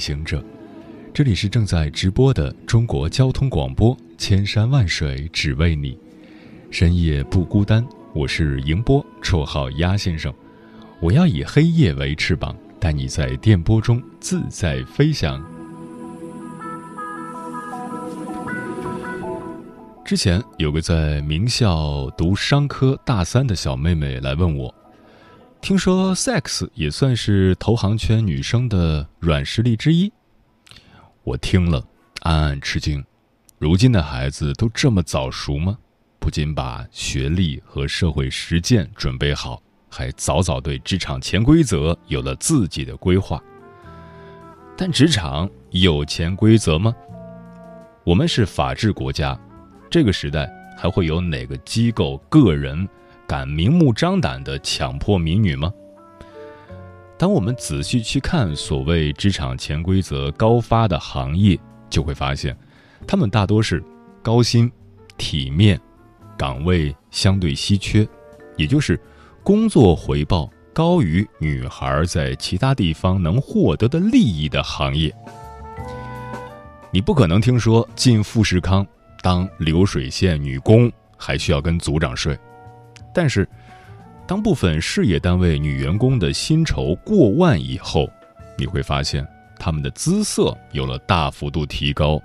行者，这里是正在直播的中国交通广播，千山万水只为你，深夜不孤单。我是迎波，绰号鸭先生。我要以黑夜为翅膀，带你在电波中自在飞翔。之前有个在名校读商科大三的小妹妹来问我，听说 sex 也算是投行圈女生的软实力之一。我听了，暗暗吃惊。如今的孩子都这么早熟吗？不仅把学历和社会实践准备好，还早早对职场潜规则有了自己的规划。但职场有潜规则吗？我们是法治国家，这个时代还会有哪个机构、个人敢明目张胆地强迫民女吗？当我们仔细去看所谓职场潜规则高发的行业，就会发现，他们大多是高薪、体面。岗位相对稀缺，也就是工作回报高于女孩在其他地方能获得的利益的行业。你不可能听说进富士康当流水线女工还需要跟组长睡，但是当部分事业单位女员工的薪酬过万以后，你会发现他们的姿色有了大幅度提高，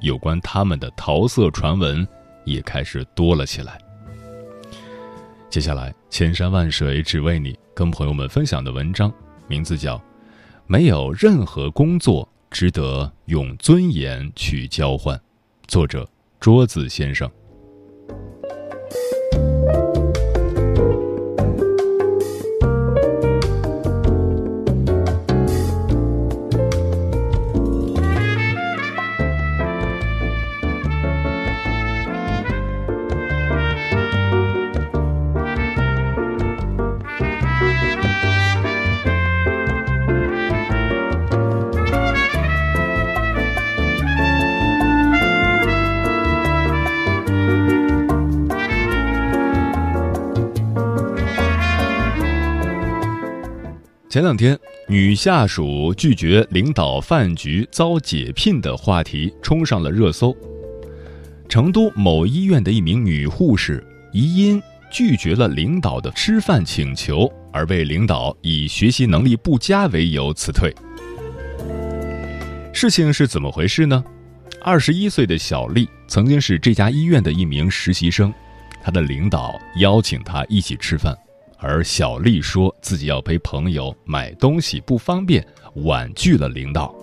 有关他们的桃色传闻。也开始多了起来。接下来，千山万水只为你，跟朋友们分享的文章名字叫《没有任何工作值得用尊严去交换》，作者桌子先生。前两天，女下属拒绝领导饭局遭解聘的话题冲上了热搜。成都某医院的一名女护士，疑因拒绝了领导的吃饭请求，而被领导以学习能力不佳为由辞退。事情是怎么回事呢？二十一岁的小丽曾经是这家医院的一名实习生，她的领导邀请她一起吃饭。而小丽说自己要陪朋友买东西不方便，婉拒了领导。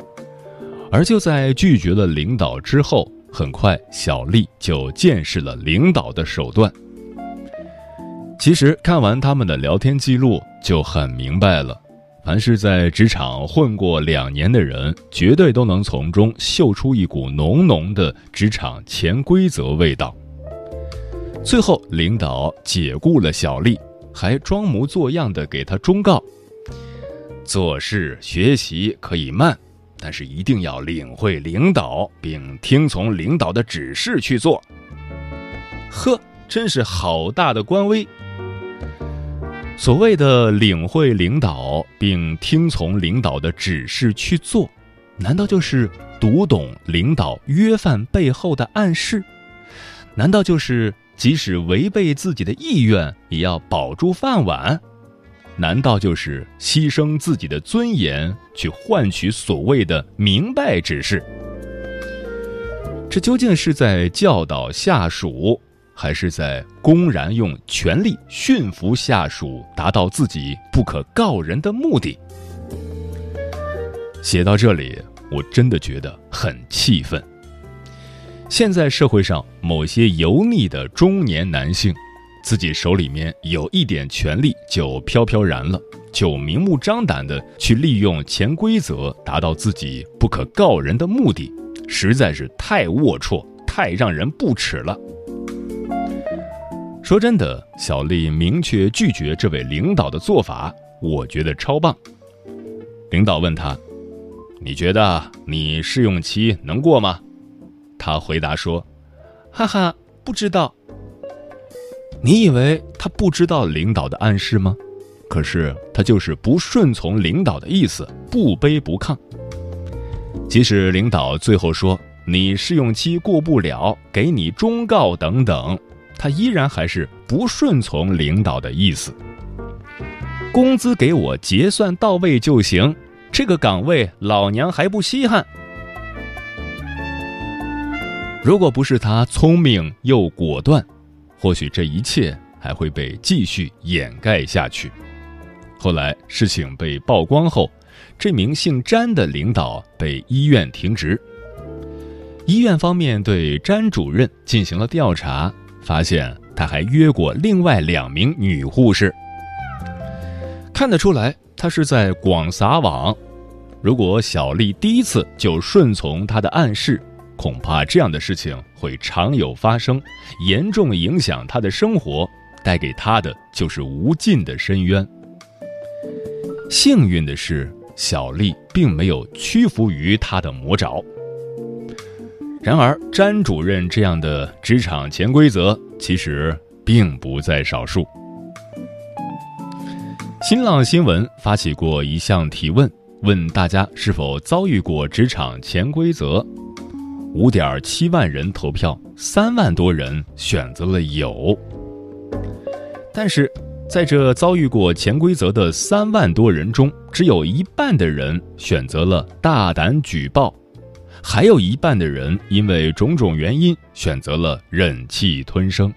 而就在拒绝了领导之后，很快小丽就见识了领导的手段。其实看完他们的聊天记录就很明白了，凡是在职场混过两年的人，绝对都能从中嗅出一股浓浓的职场潜规则味道。最后，领导解雇了小丽。还装模作样的给他忠告：做事学习可以慢，但是一定要领会领导，并听从领导的指示去做。呵，真是好大的官威！所谓的领会领导并听从领导的指示去做，难道就是读懂领导约饭背后的暗示？难道就是？即使违背自己的意愿，也要保住饭碗，难道就是牺牲自己的尊严去换取所谓的明白指示？这究竟是在教导下属，还是在公然用权力驯服下属，达到自己不可告人的目的？写到这里，我真的觉得很气愤。现在社会上某些油腻的中年男性，自己手里面有一点权力就飘飘然了，就明目张胆的去利用潜规则达到自己不可告人的目的，实在是太龌龊、太让人不齿了。说真的，小丽明确拒绝这位领导的做法，我觉得超棒。领导问他：“你觉得你试用期能过吗？”他回答说：“哈哈，不知道。”你以为他不知道领导的暗示吗？可是他就是不顺从领导的意思，不卑不亢。即使领导最后说你试用期过不了，给你忠告等等，他依然还是不顺从领导的意思。工资给我结算到位就行，这个岗位老娘还不稀罕。如果不是他聪明又果断，或许这一切还会被继续掩盖下去。后来事情被曝光后，这名姓詹的领导被医院停职。医院方面对詹主任进行了调查，发现他还约过另外两名女护士。看得出来，他是在广撒网。如果小丽第一次就顺从他的暗示，恐怕这样的事情会常有发生，严重影响他的生活，带给他的就是无尽的深渊。幸运的是，小丽并没有屈服于他的魔爪。然而，詹主任这样的职场潜规则其实并不在少数。新浪新闻发起过一项提问，问大家是否遭遇过职场潜规则。五点七万人投票，三万多人选择了有。但是，在这遭遇过潜规则的三万多人中，只有一半的人选择了大胆举报，还有一半的人因为种种原因选择了忍气吞声。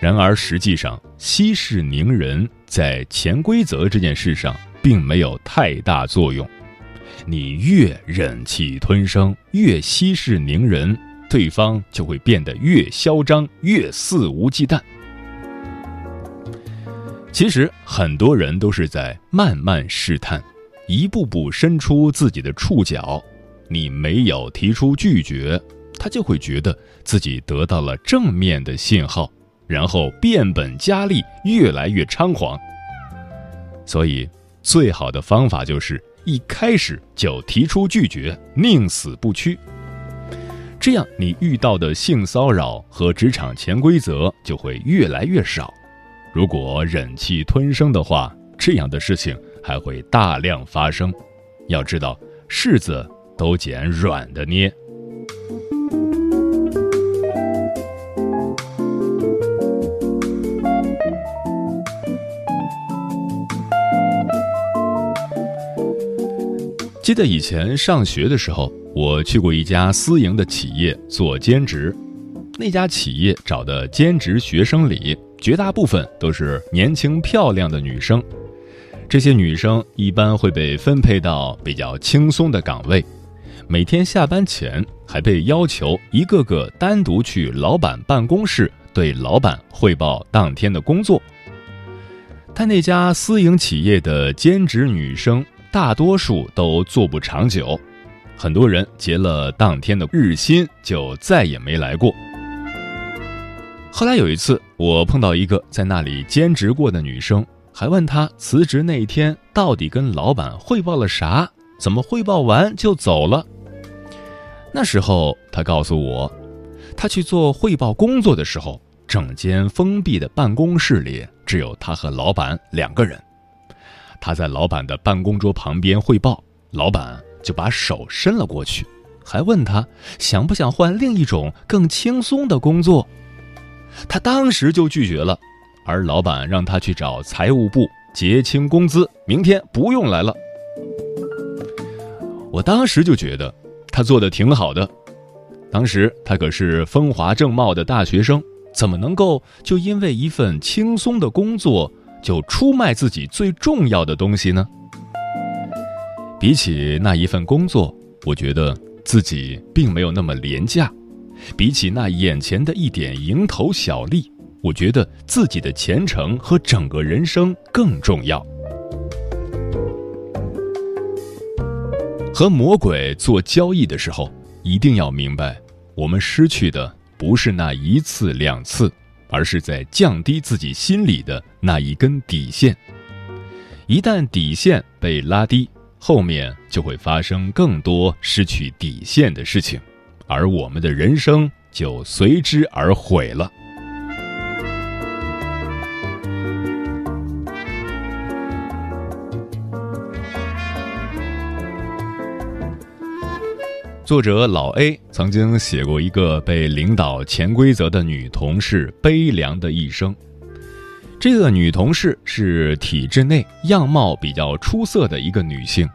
然而，实际上息事宁人在潜规则这件事上并没有太大作用。你越忍气吞声，越息事宁人，对方就会变得越嚣张，越肆无忌惮。其实很多人都是在慢慢试探，一步步伸出自己的触角。你没有提出拒绝，他就会觉得自己得到了正面的信号，然后变本加厉，越来越猖狂。所以，最好的方法就是。一开始就提出拒绝，宁死不屈。这样，你遇到的性骚扰和职场潜规则就会越来越少。如果忍气吞声的话，这样的事情还会大量发生。要知道，柿子都捡软的捏。记得以前上学的时候，我去过一家私营的企业做兼职。那家企业找的兼职学生里，绝大部分都是年轻漂亮的女生。这些女生一般会被分配到比较轻松的岗位，每天下班前还被要求一个个单独去老板办公室对老板汇报当天的工作。但那家私营企业的兼职女生。大多数都做不长久，很多人结了当天的日薪就再也没来过。后来有一次，我碰到一个在那里兼职过的女生，还问她辞职那一天到底跟老板汇报了啥，怎么汇报完就走了。那时候她告诉我，她去做汇报工作的时候，整间封闭的办公室里只有她和老板两个人。他在老板的办公桌旁边汇报，老板就把手伸了过去，还问他想不想换另一种更轻松的工作。他当时就拒绝了，而老板让他去找财务部结清工资，明天不用来了。我当时就觉得他做的挺好的，当时他可是风华正茂的大学生，怎么能够就因为一份轻松的工作？就出卖自己最重要的东西呢？比起那一份工作，我觉得自己并没有那么廉价；比起那眼前的一点蝇头小利，我觉得自己的前程和整个人生更重要。和魔鬼做交易的时候，一定要明白，我们失去的不是那一次两次，而是在降低自己心里的那一根底线。一旦底线被拉低，后面就会发生更多失去底线的事情，而我们的人生就随之而毁了。作者老 A 曾经写过一个被领导潜规则的女同事悲凉的一生。这个女同事是体制内样貌比较出色的一个女性，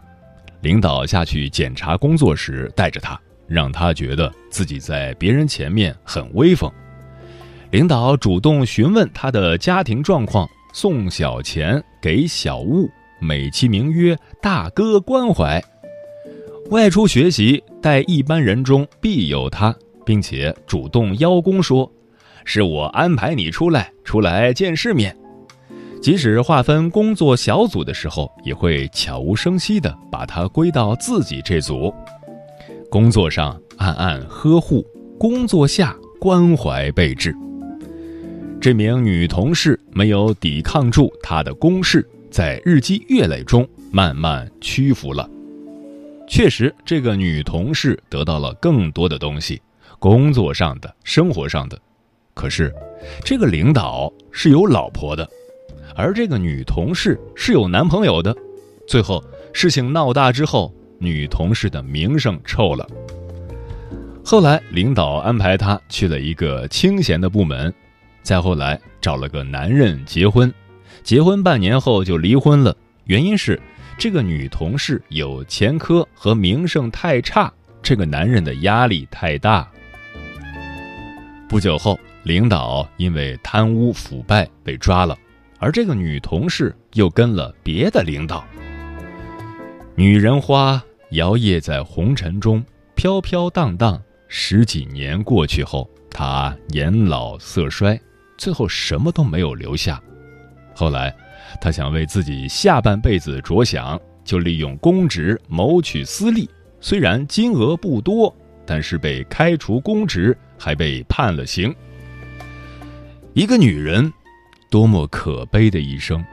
领导下去检查工作时带着她，让她觉得自己在别人前面很威风。领导主动询问她的家庭状况，送小钱，给小物，美其名曰“大哥关怀”。外出学习，待一般人中必有他，并且主动邀功说：“是我安排你出来，出来见世面。”即使划分工作小组的时候，也会悄无声息地把他归到自己这组。工作上暗暗呵护，工作下关怀备至。这名女同事没有抵抗住他的攻势，在日积月累中慢慢屈服了。确实，这个女同事得到了更多的东西，工作上的、生活上的。可是，这个领导是有老婆的，而这个女同事是有男朋友的。最后，事情闹大之后，女同事的名声臭了。后来，领导安排她去了一个清闲的部门，再后来找了个男人结婚，结婚半年后就离婚了，原因是。这个女同事有前科和名声太差，这个男人的压力太大。不久后，领导因为贪污腐败被抓了，而这个女同事又跟了别的领导。女人花摇曳在红尘中，飘飘荡荡。十几年过去后，她年老色衰，最后什么都没有留下。后来。他想为自己下半辈子着想，就利用公职谋取私利。虽然金额不多，但是被开除公职，还被判了刑。一个女人，多么可悲的一生！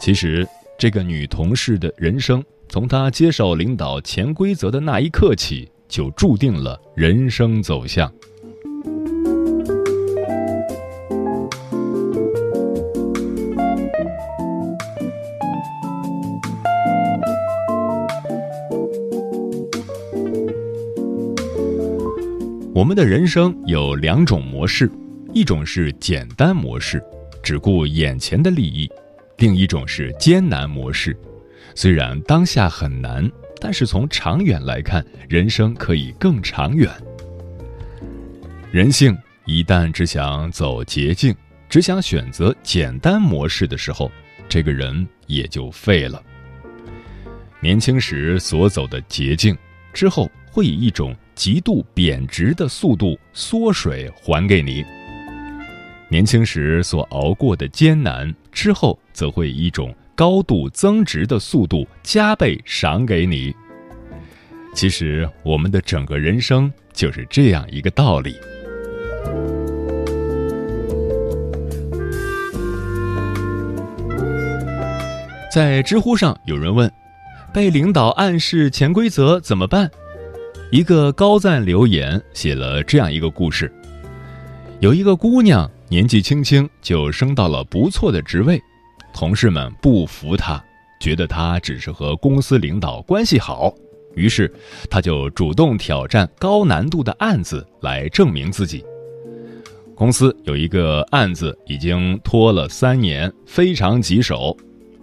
其实，这个女同事的人生，从她接受领导潜规则的那一刻起，就注定了人生走向。我们的人生有两种模式，一种是简单模式，只顾眼前的利益；另一种是艰难模式，虽然当下很难，但是从长远来看，人生可以更长远。人性一旦只想走捷径，只想选择简单模式的时候，这个人也就废了。年轻时所走的捷径，之后会以一种。极度贬值的速度缩水还给你。年轻时所熬过的艰难，之后则会以一种高度增值的速度加倍赏给你。其实，我们的整个人生就是这样一个道理。在知乎上有人问：“被领导暗示潜规则怎么办？”一个高赞留言写了这样一个故事：有一个姑娘年纪轻轻就升到了不错的职位，同事们不服她，觉得她只是和公司领导关系好，于是她就主动挑战高难度的案子来证明自己。公司有一个案子已经拖了三年，非常棘手，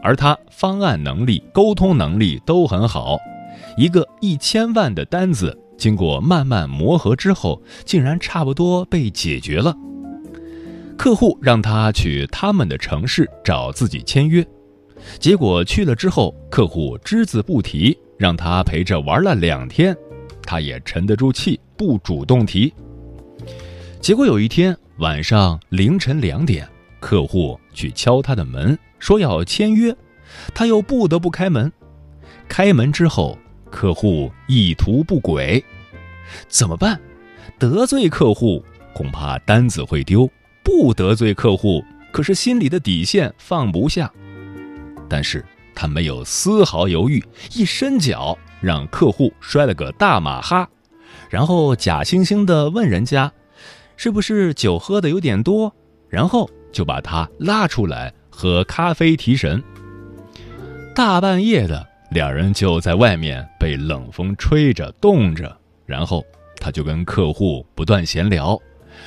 而她方案能力、沟通能力都很好。一个一千万的单子，经过慢慢磨合之后，竟然差不多被解决了。客户让他去他们的城市找自己签约，结果去了之后，客户只字不提，让他陪着玩了两天，他也沉得住气，不主动提。结果有一天，晚上凌晨两点，客户去敲他的门，说要签约，他又不得不开门。开门之后，客户意图不轨，怎么办？得罪客户恐怕单子会丢，不得罪客户，可是心里的底线放不下。但是他没有丝毫犹豫，一伸脚让客户摔了个大马哈，然后假惺惺地问人家：“是不是酒喝的有点多？”然后就把他拉出来喝咖啡提神。大半夜的，两人就在外面被冷风吹着冻着，然后他就跟客户不断闲聊，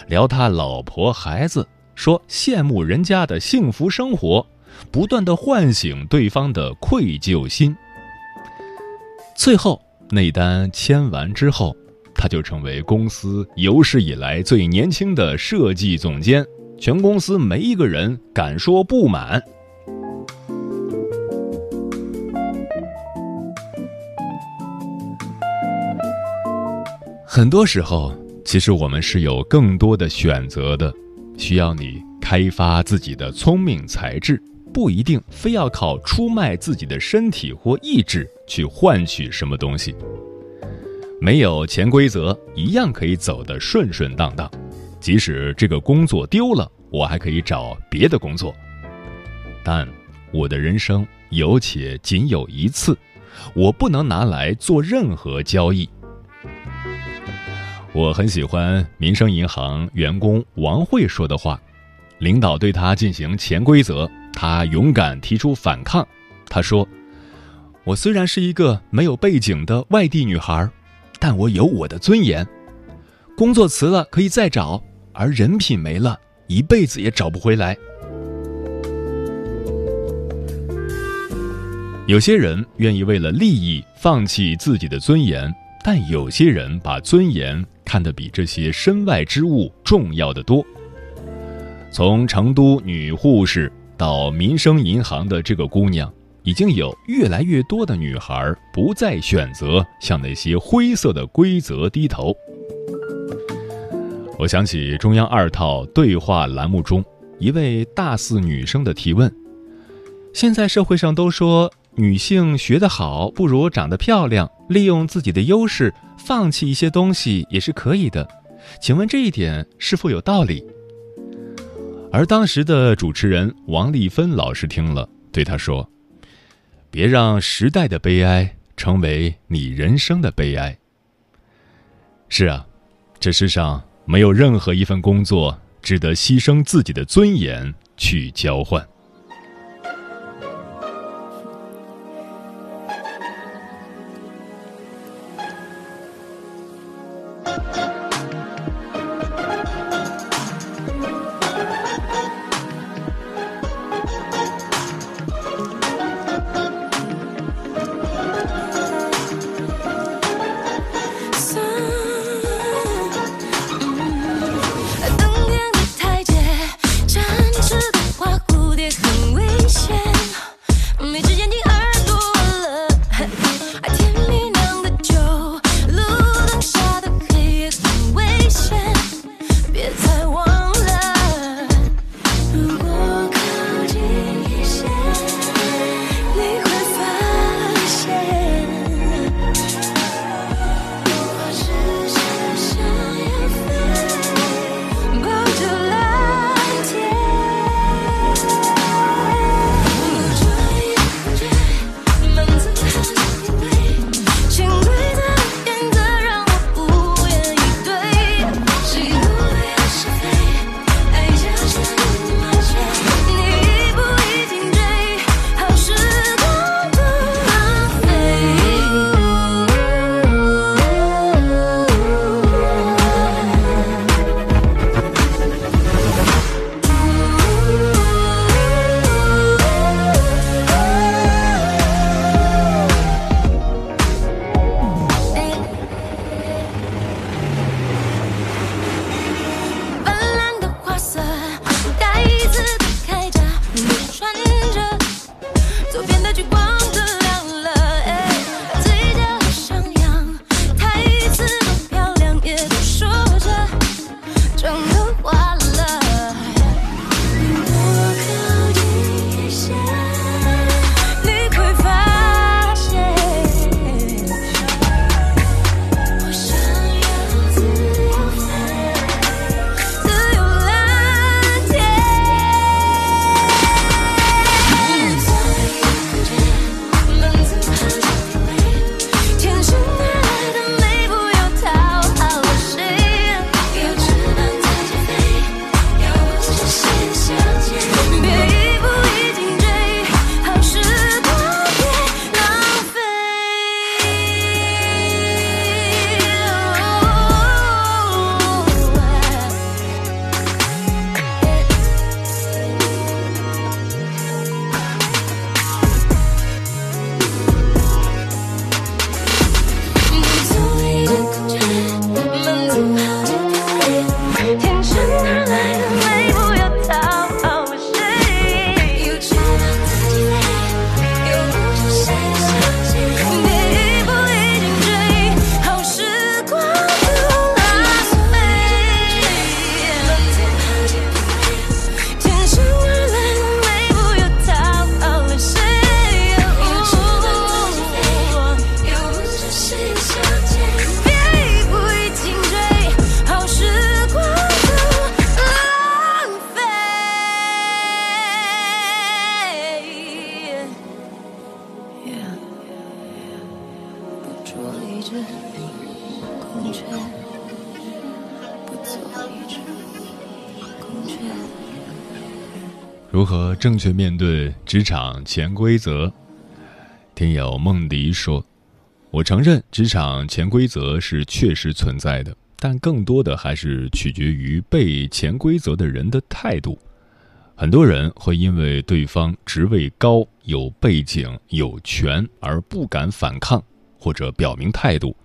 聊他老婆孩子，说羡慕人家的幸福生活。不断的唤醒对方的愧疚心，最后那单签完之后，他就成为公司有史以来最年轻的设计总监，全公司没一个人敢说不满。很多时候，其实我们是有更多的选择的，需要你开发自己的聪明才智。不一定非要靠出卖自己的身体或意志去换取什么东西。没有潜规则，一样可以走得顺顺当当。即使这个工作丢了，我还可以找别的工作。但我的人生有且仅有一次，我不能拿来做任何交易。我很喜欢民生银行员工王慧说的话：领导对他进行潜规则。她勇敢提出反抗。她说：“我虽然是一个没有背景的外地女孩，但我有我的尊严。工作辞了可以再找，而人品没了，一辈子也找不回来。”有些人愿意为了利益放弃自己的尊严，但有些人把尊严看得比这些身外之物重要的多。从成都女护士。到民生银行的这个姑娘，已经有越来越多的女孩不再选择向那些灰色的规则低头。我想起中央二套对话栏目中一位大四女生的提问：现在社会上都说女性学得好不如长得漂亮，利用自己的优势放弃一些东西也是可以的，请问这一点是否有道理？而当时的主持人王丽芬老师听了，对他说：“别让时代的悲哀成为你人生的悲哀。”是啊，这世上没有任何一份工作值得牺牲自己的尊严去交换。如何正确面对职场潜规则？听友梦迪说：“我承认职场潜规则是确实存在的，但更多的还是取决于被潜规则的人的态度。很多人会因为对方职位高、有背景、有权而不敢反抗或者表明态度。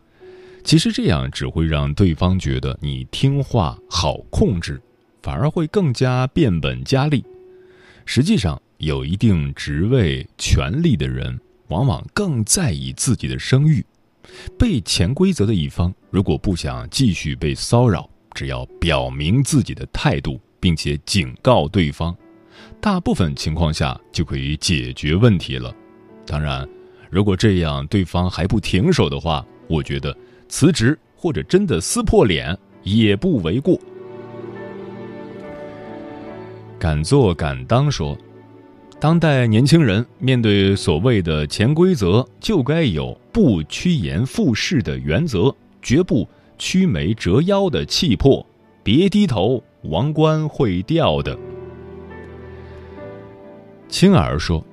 其实这样只会让对方觉得你听话、好控制，反而会更加变本加厉。实际上，有一定职位、权力的人。”往往更在意自己的声誉。被潜规则的一方，如果不想继续被骚扰，只要表明自己的态度，并且警告对方，大部分情况下就可以解决问题了。当然，如果这样对方还不停手的话，我觉得辞职或者真的撕破脸也不为过。敢做敢当说。当代年轻人面对所谓的潜规则，就该有不趋炎附势的原则，绝不屈眉折腰的气魄。别低头，王冠会掉的。青儿说：“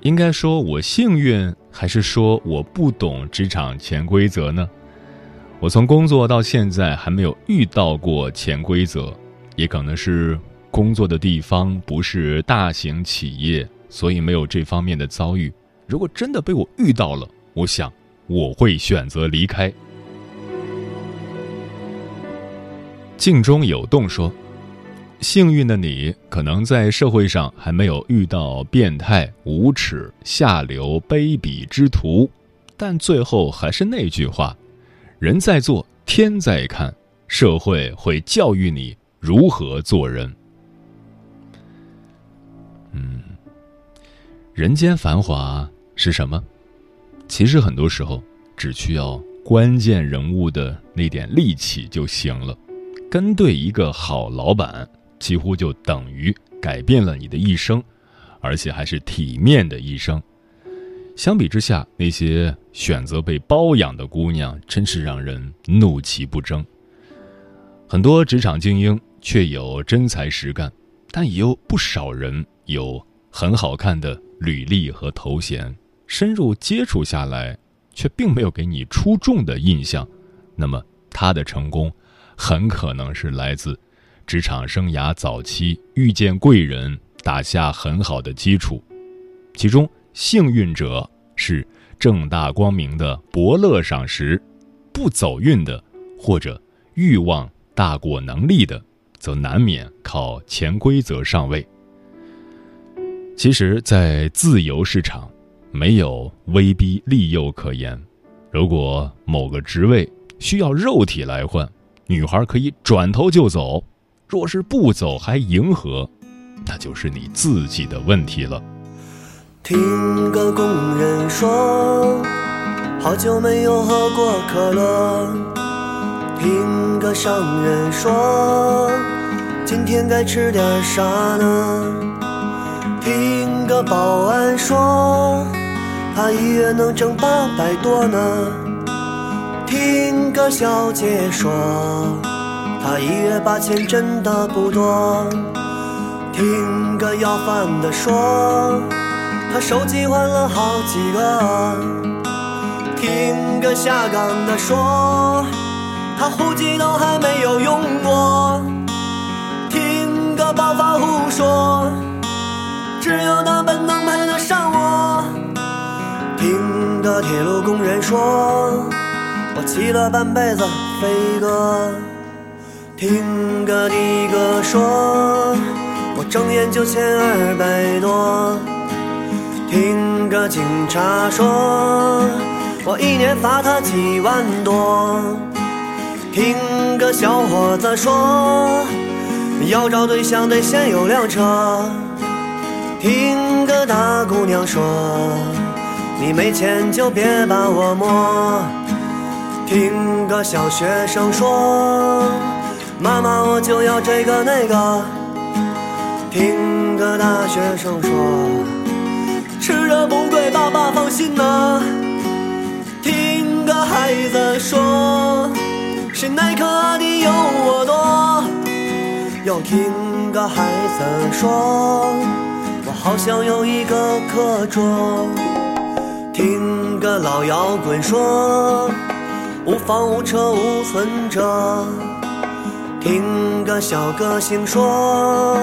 应该说我幸运，还是说我不懂职场潜规则呢？我从工作到现在还没有遇到过潜规则，也可能是。”工作的地方不是大型企业，所以没有这方面的遭遇。如果真的被我遇到了，我想我会选择离开。镜中有洞说：“幸运的你，可能在社会上还没有遇到变态、无耻、下流、卑鄙之徒，但最后还是那句话：人在做，天在看，社会会教育你如何做人。”嗯，人间繁华是什么？其实很多时候只需要关键人物的那点力气就行了。跟对一个好老板，几乎就等于改变了你的一生，而且还是体面的一生。相比之下，那些选择被包养的姑娘，真是让人怒其不争。很多职场精英却有真才实干，但也有不少人。有很好看的履历和头衔，深入接触下来，却并没有给你出众的印象。那么他的成功，很可能是来自职场生涯早期遇见贵人，打下很好的基础。其中幸运者是正大光明的伯乐赏识，不走运的或者欲望大过能力的，则难免靠潜规则上位。其实，在自由市场，没有威逼利诱可言。如果某个职位需要肉体来换，女孩可以转头就走；若是不走还迎合，那就是你自己的问题了。听个工人说，好久没有喝过可乐。听个商人说，今天该吃点啥呢？听个保安说，他一月能挣八百多呢。听个小姐说，他一月八千真的不多。听个要饭的说，他手机换了好几个。听个下岗的说，他户籍都还没有用过。听个暴发户说。只有那本能配得上我。听个铁路工人说，我骑了半辈子飞鸽。听个的哥说，我睁眼就欠二百多。听个警察说，我一年罚他几万多。听个小伙子说，要找对象得先有辆车。听个大姑娘说，你没钱就别把我摸。听个小学生说，妈妈我就要这个那个。听个大学生说，吃的不贵，爸爸放心呐。听个孩子说，是哪颗的有我多？又听个孩子说，我好想有一个课桌。听个老摇滚说，无房无车无存折。听个小歌星说，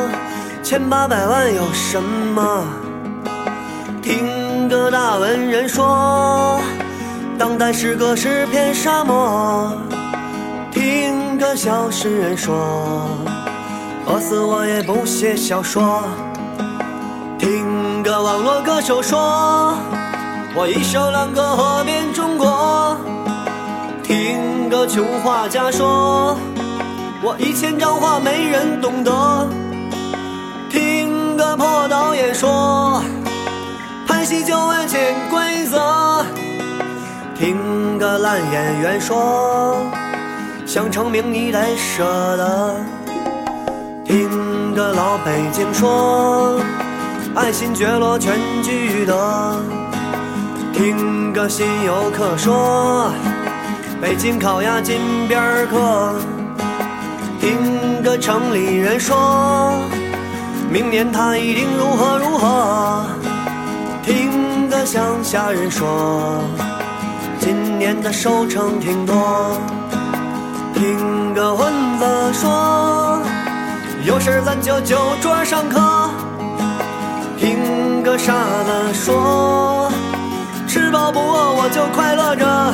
千八百万有什么？听个大文人说，当代诗歌是片沙漠。听个小诗人说，饿死我也不写小说。听个网络歌手说，我一首两个喝遍中国。听个穷画家说，我一千张画没人懂得。听个破导演说。拍戏就问潜规则，听个烂演员说，想成名你得舍得。听个老北京说，爱新觉罗全聚德。听个新游客说，北京烤鸭金边客。听个城里人说，明年他一定如何如何。听个乡下人说，今年的收成挺多。听个混子说，有事咱就酒桌上磕。听个傻子说，吃饱不饿我就快乐着。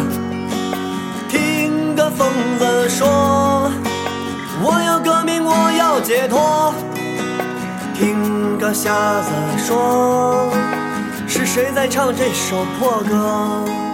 听个疯子说，我要革命我要解脱。听个瞎子说。是谁在唱这首破歌？